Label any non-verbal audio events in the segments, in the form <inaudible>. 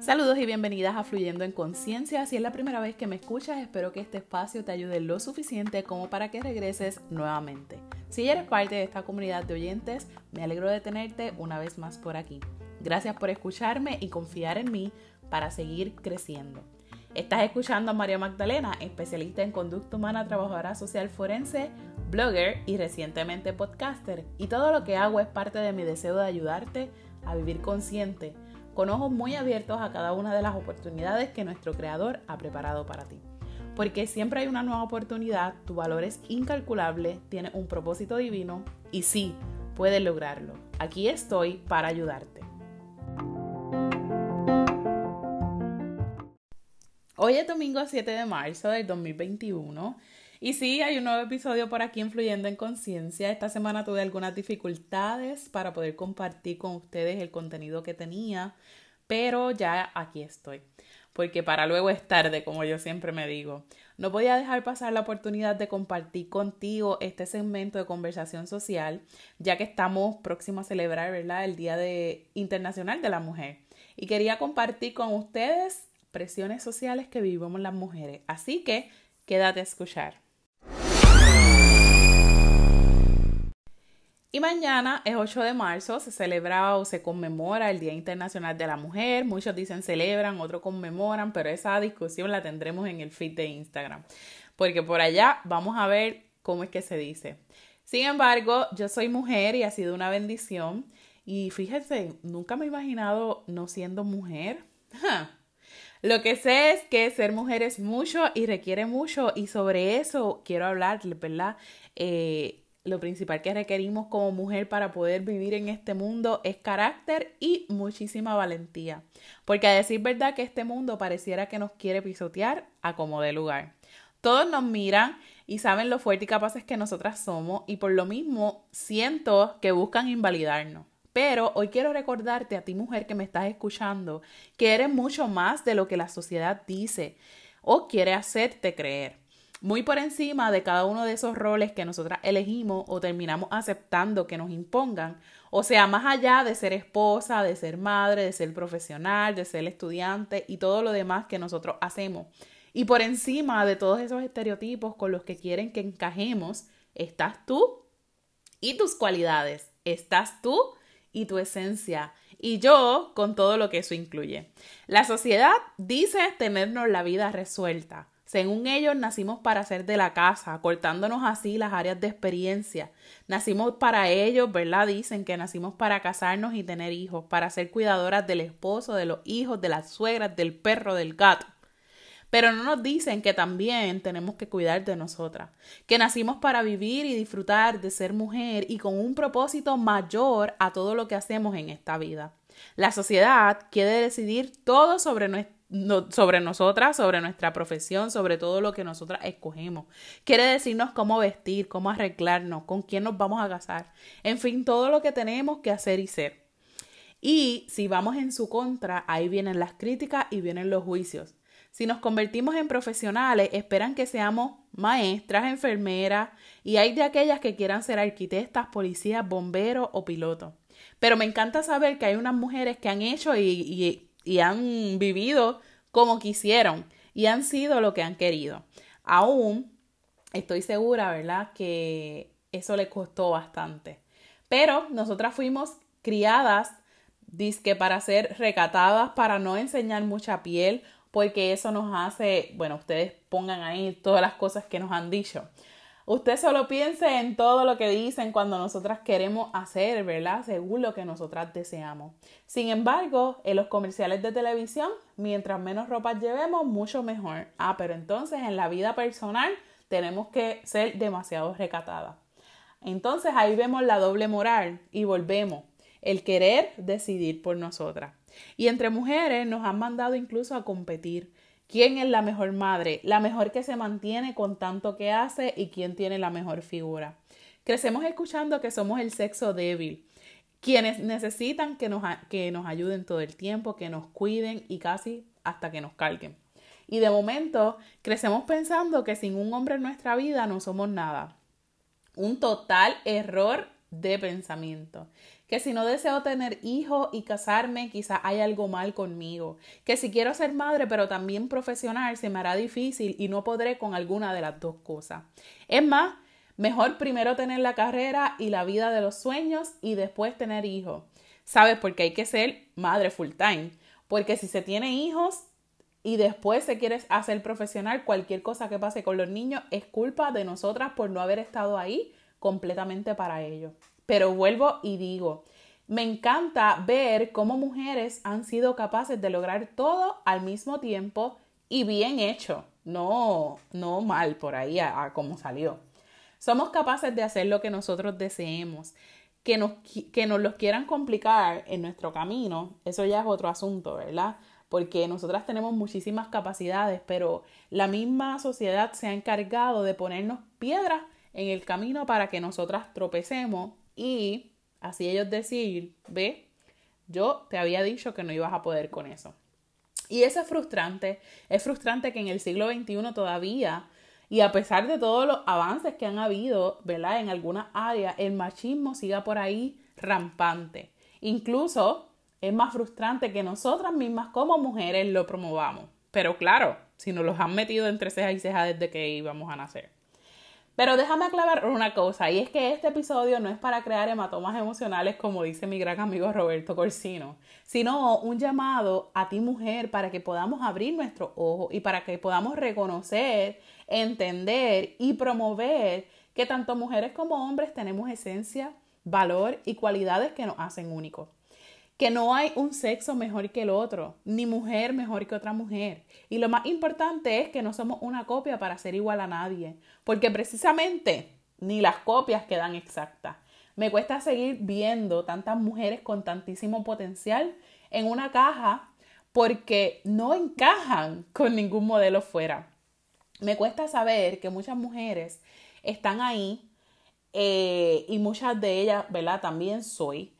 Saludos y bienvenidas a Fluyendo en Conciencia. Si es la primera vez que me escuchas, espero que este espacio te ayude lo suficiente como para que regreses nuevamente. Si eres parte de esta comunidad de oyentes, me alegro de tenerte una vez más por aquí. Gracias por escucharme y confiar en mí para seguir creciendo. Estás escuchando a María Magdalena, especialista en conducta humana, trabajadora social forense, blogger y recientemente podcaster. Y todo lo que hago es parte de mi deseo de ayudarte a vivir consciente con ojos muy abiertos a cada una de las oportunidades que nuestro Creador ha preparado para ti. Porque siempre hay una nueva oportunidad, tu valor es incalculable, tienes un propósito divino y sí, puedes lograrlo. Aquí estoy para ayudarte. Hoy es domingo 7 de marzo del 2021 y sí, hay un nuevo episodio por aquí influyendo en conciencia. Esta semana tuve algunas dificultades para poder compartir con ustedes el contenido que tenía, pero ya aquí estoy. Porque para luego es tarde, como yo siempre me digo. No podía dejar pasar la oportunidad de compartir contigo este segmento de conversación social, ya que estamos próximos a celebrar ¿verdad? el Día de Internacional de la Mujer. Y quería compartir con ustedes presiones sociales que vivimos las mujeres. Así que quédate a escuchar. Y mañana es 8 de marzo, se celebra o se conmemora el Día Internacional de la Mujer. Muchos dicen celebran, otros conmemoran, pero esa discusión la tendremos en el feed de Instagram. Porque por allá vamos a ver cómo es que se dice. Sin embargo, yo soy mujer y ha sido una bendición. Y fíjense, nunca me he imaginado no siendo mujer. <laughs> Lo que sé es que ser mujer es mucho y requiere mucho y sobre eso quiero hablarles, ¿verdad? Eh, lo principal que requerimos como mujer para poder vivir en este mundo es carácter y muchísima valentía. Porque a decir verdad que este mundo pareciera que nos quiere pisotear a como de lugar. Todos nos miran y saben lo fuerte y capaces que nosotras somos y por lo mismo siento que buscan invalidarnos. Pero hoy quiero recordarte a ti mujer que me estás escuchando que eres mucho más de lo que la sociedad dice o quiere hacerte creer muy por encima de cada uno de esos roles que nosotras elegimos o terminamos aceptando que nos impongan. O sea, más allá de ser esposa, de ser madre, de ser profesional, de ser estudiante y todo lo demás que nosotros hacemos. Y por encima de todos esos estereotipos con los que quieren que encajemos, estás tú y tus cualidades. Estás tú y tu esencia. Y yo con todo lo que eso incluye. La sociedad dice tenernos la vida resuelta según ellos, nacimos para ser de la casa, cortándonos así las áreas de experiencia. Nacimos para ellos, ¿verdad? Dicen que nacimos para casarnos y tener hijos, para ser cuidadoras del esposo, de los hijos, de las suegras, del perro, del gato. Pero no nos dicen que también tenemos que cuidar de nosotras, que nacimos para vivir y disfrutar de ser mujer y con un propósito mayor a todo lo que hacemos en esta vida. La sociedad quiere decidir todo sobre nuestra sobre nosotras, sobre nuestra profesión, sobre todo lo que nosotras escogemos. Quiere decirnos cómo vestir, cómo arreglarnos, con quién nos vamos a casar. En fin, todo lo que tenemos que hacer y ser. Y si vamos en su contra, ahí vienen las críticas y vienen los juicios. Si nos convertimos en profesionales, esperan que seamos maestras, enfermeras y hay de aquellas que quieran ser arquitectas, policías, bomberos o pilotos. Pero me encanta saber que hay unas mujeres que han hecho y, y han vivido como quisieron y han sido lo que han querido. Aún estoy segura, ¿verdad? Que eso le costó bastante. Pero nosotras fuimos criadas, disque para ser recatadas, para no enseñar mucha piel, porque eso nos hace, bueno, ustedes pongan ahí todas las cosas que nos han dicho. Usted solo piense en todo lo que dicen cuando nosotras queremos hacer, ¿verdad? Según lo que nosotras deseamos. Sin embargo, en los comerciales de televisión, mientras menos ropa llevemos, mucho mejor. Ah, pero entonces en la vida personal tenemos que ser demasiado recatadas. Entonces ahí vemos la doble moral y volvemos. El querer decidir por nosotras. Y entre mujeres nos han mandado incluso a competir ¿Quién es la mejor madre? La mejor que se mantiene con tanto que hace y quién tiene la mejor figura. Crecemos escuchando que somos el sexo débil, quienes necesitan que nos, que nos ayuden todo el tiempo, que nos cuiden y casi hasta que nos carguen. Y de momento crecemos pensando que sin un hombre en nuestra vida no somos nada. Un total error de pensamiento. Que si no deseo tener hijos y casarme, quizá hay algo mal conmigo. Que si quiero ser madre, pero también profesional, se me hará difícil y no podré con alguna de las dos cosas. Es más, mejor primero tener la carrera y la vida de los sueños y después tener hijos. ¿Sabes? Porque hay que ser madre full time. Porque si se tiene hijos, y después se quiere hacer profesional, cualquier cosa que pase con los niños es culpa de nosotras por no haber estado ahí completamente para ellos. Pero vuelvo y digo, me encanta ver cómo mujeres han sido capaces de lograr todo al mismo tiempo y bien hecho, no, no mal por ahí a, como salió. Somos capaces de hacer lo que nosotros deseemos. Que nos, que nos los quieran complicar en nuestro camino, eso ya es otro asunto, ¿verdad? porque nosotras tenemos muchísimas capacidades, pero la misma sociedad se ha encargado de ponernos piedras en el camino para que nosotras tropecemos y así ellos decir, ve, yo te había dicho que no ibas a poder con eso. Y eso es frustrante, es frustrante que en el siglo XXI todavía, y a pesar de todos los avances que han habido, ¿verdad? En algunas áreas, el machismo siga por ahí rampante. Incluso es más frustrante que nosotras mismas como mujeres lo promovamos. Pero claro, si nos los han metido entre ceja y ceja desde que íbamos a nacer. Pero déjame aclarar una cosa, y es que este episodio no es para crear hematomas emocionales, como dice mi gran amigo Roberto Corsino, sino un llamado a ti mujer para que podamos abrir nuestro ojo y para que podamos reconocer, entender y promover que tanto mujeres como hombres tenemos esencia, valor y cualidades que nos hacen únicos que no hay un sexo mejor que el otro, ni mujer mejor que otra mujer. Y lo más importante es que no somos una copia para ser igual a nadie, porque precisamente ni las copias quedan exactas. Me cuesta seguir viendo tantas mujeres con tantísimo potencial en una caja porque no encajan con ningún modelo fuera. Me cuesta saber que muchas mujeres están ahí eh, y muchas de ellas, ¿verdad? También soy,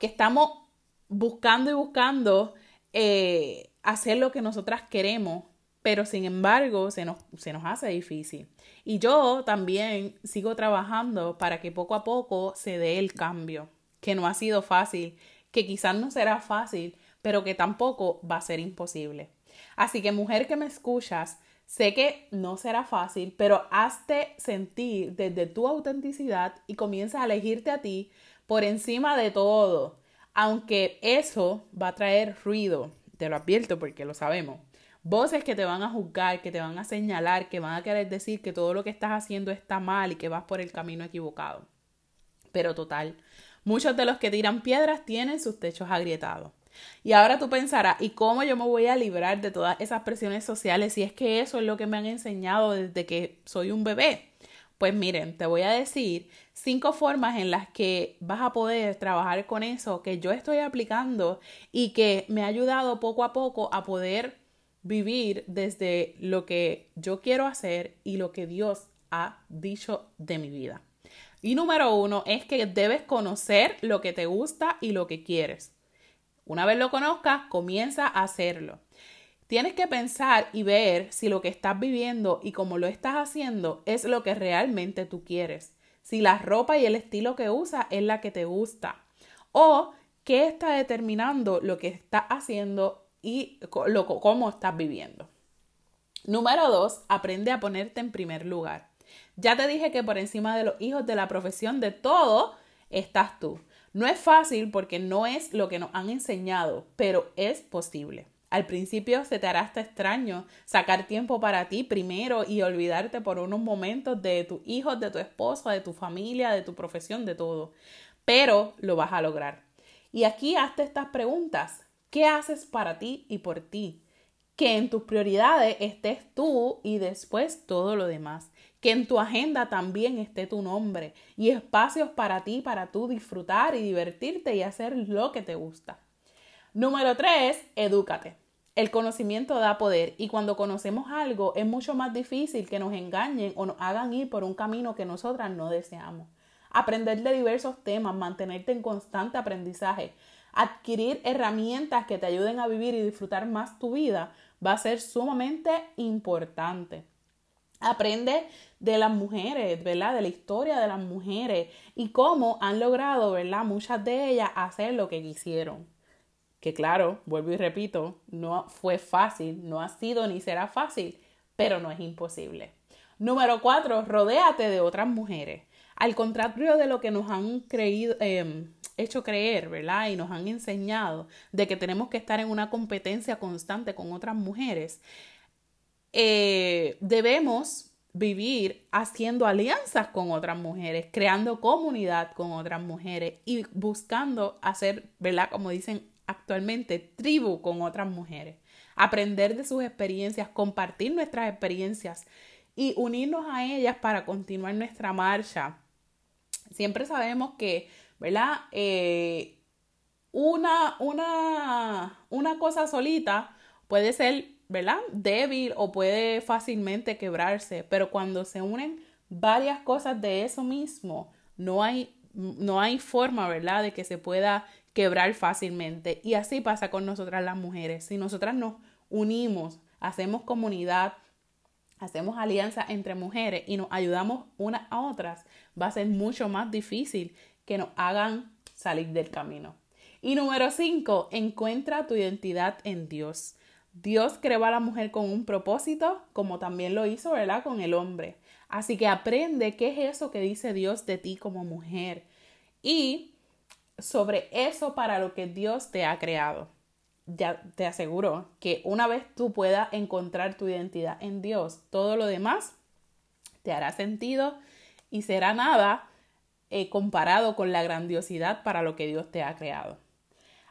que estamos buscando y buscando eh, hacer lo que nosotras queremos, pero sin embargo se nos, se nos hace difícil. Y yo también sigo trabajando para que poco a poco se dé el cambio, que no ha sido fácil, que quizás no será fácil, pero que tampoco va a ser imposible. Así que mujer que me escuchas, sé que no será fácil, pero hazte sentir desde tu autenticidad y comienza a elegirte a ti por encima de todo aunque eso va a traer ruido, te lo advierto porque lo sabemos. Voces que te van a juzgar, que te van a señalar, que van a querer decir que todo lo que estás haciendo está mal y que vas por el camino equivocado. Pero total, muchos de los que tiran piedras tienen sus techos agrietados. Y ahora tú pensarás, ¿y cómo yo me voy a librar de todas esas presiones sociales si es que eso es lo que me han enseñado desde que soy un bebé? Pues miren, te voy a decir cinco formas en las que vas a poder trabajar con eso que yo estoy aplicando y que me ha ayudado poco a poco a poder vivir desde lo que yo quiero hacer y lo que Dios ha dicho de mi vida. Y número uno es que debes conocer lo que te gusta y lo que quieres. Una vez lo conozcas, comienza a hacerlo. Tienes que pensar y ver si lo que estás viviendo y cómo lo estás haciendo es lo que realmente tú quieres. Si la ropa y el estilo que usas es la que te gusta. O qué está determinando lo que estás haciendo y lo, cómo estás viviendo. Número dos, aprende a ponerte en primer lugar. Ya te dije que por encima de los hijos de la profesión de todo estás tú. No es fácil porque no es lo que nos han enseñado, pero es posible. Al principio se te hará hasta extraño sacar tiempo para ti primero y olvidarte por unos momentos de tus hijos, de tu esposo, de tu familia, de tu profesión, de todo. Pero lo vas a lograr. Y aquí hazte estas preguntas. ¿Qué haces para ti y por ti? Que en tus prioridades estés tú y después todo lo demás. Que en tu agenda también esté tu nombre y espacios para ti, para tú disfrutar y divertirte y hacer lo que te gusta. Número tres, edúcate. El conocimiento da poder y cuando conocemos algo es mucho más difícil que nos engañen o nos hagan ir por un camino que nosotras no deseamos. Aprender de diversos temas, mantenerte en constante aprendizaje, adquirir herramientas que te ayuden a vivir y disfrutar más tu vida va a ser sumamente importante. Aprende de las mujeres, ¿verdad? De la historia de las mujeres y cómo han logrado, ¿verdad? Muchas de ellas hacer lo que quisieron. Que claro, vuelvo y repito, no fue fácil, no ha sido ni será fácil, pero no es imposible. Número cuatro, rodéate de otras mujeres. Al contrario de lo que nos han creído, em, hecho creer, ¿verdad? Y nos han enseñado de que tenemos que estar en una competencia constante con otras mujeres, eh, debemos vivir haciendo alianzas con otras mujeres, creando comunidad con otras mujeres y buscando hacer, ¿verdad? Como dicen actualmente, tribu con otras mujeres. Aprender de sus experiencias, compartir nuestras experiencias y unirnos a ellas para continuar nuestra marcha. Siempre sabemos que, ¿verdad? Eh, una, una, una cosa solita puede ser ¿verdad? Débil o puede fácilmente quebrarse, pero cuando se unen varias cosas de eso mismo, no hay, no hay forma, ¿verdad?, de que se pueda quebrar fácilmente. Y así pasa con nosotras las mujeres. Si nosotras nos unimos, hacemos comunidad, hacemos alianza entre mujeres y nos ayudamos unas a otras, va a ser mucho más difícil que nos hagan salir del camino. Y número cinco, encuentra tu identidad en Dios. Dios creó a la mujer con un propósito, como también lo hizo, ¿verdad?, con el hombre. Así que aprende qué es eso que dice Dios de ti como mujer y sobre eso para lo que Dios te ha creado. Ya te aseguro que una vez tú puedas encontrar tu identidad en Dios, todo lo demás te hará sentido y será nada eh, comparado con la grandiosidad para lo que Dios te ha creado.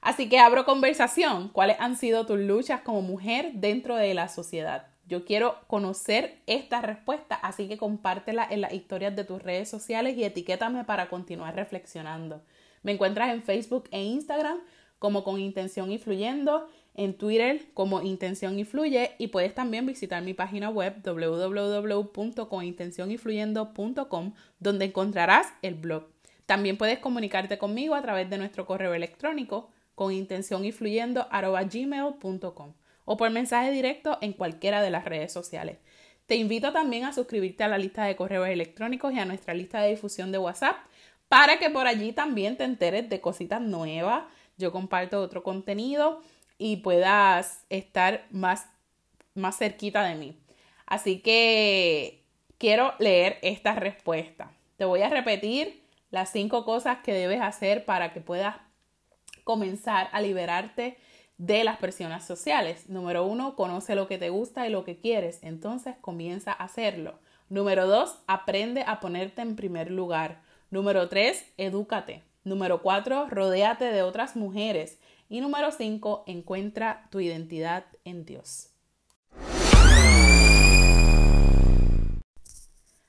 Así que abro conversación. ¿Cuáles han sido tus luchas como mujer dentro de la sociedad? Yo quiero conocer esta respuesta, así que compártela en las historias de tus redes sociales y etiquétame para continuar reflexionando. Me encuentras en Facebook e Instagram como con intención y fluyendo, en Twitter como intención y y puedes también visitar mi página web www.conintencionyfluyendo.com donde encontrarás el blog. También puedes comunicarte conmigo a través de nuestro correo electrónico con intención o por mensaje directo en cualquiera de las redes sociales. Te invito también a suscribirte a la lista de correos electrónicos y a nuestra lista de difusión de WhatsApp para que por allí también te enteres de cositas nuevas. Yo comparto otro contenido y puedas estar más, más cerquita de mí. Así que quiero leer esta respuesta. Te voy a repetir las cinco cosas que debes hacer para que puedas comenzar a liberarte de las presiones sociales. Número uno, conoce lo que te gusta y lo que quieres, entonces comienza a hacerlo. Número dos, aprende a ponerte en primer lugar. Número tres, edúcate. Número cuatro, rodéate de otras mujeres. Y número cinco, encuentra tu identidad en Dios.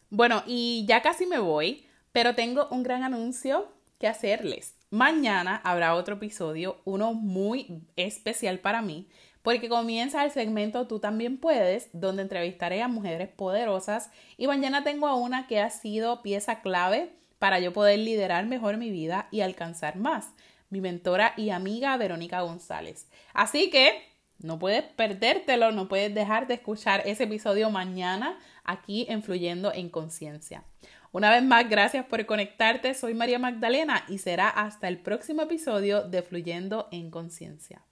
Bueno, y ya casi me voy, pero tengo un gran anuncio que hacerles. Mañana habrá otro episodio, uno muy especial para mí, porque comienza el segmento Tú también puedes, donde entrevistaré a mujeres poderosas y mañana tengo a una que ha sido pieza clave para yo poder liderar mejor mi vida y alcanzar más, mi mentora y amiga Verónica González. Así que no puedes perdértelo, no puedes dejar de escuchar ese episodio mañana aquí en Fluyendo en Conciencia. Una vez más, gracias por conectarte. Soy María Magdalena y será hasta el próximo episodio de Fluyendo en Conciencia.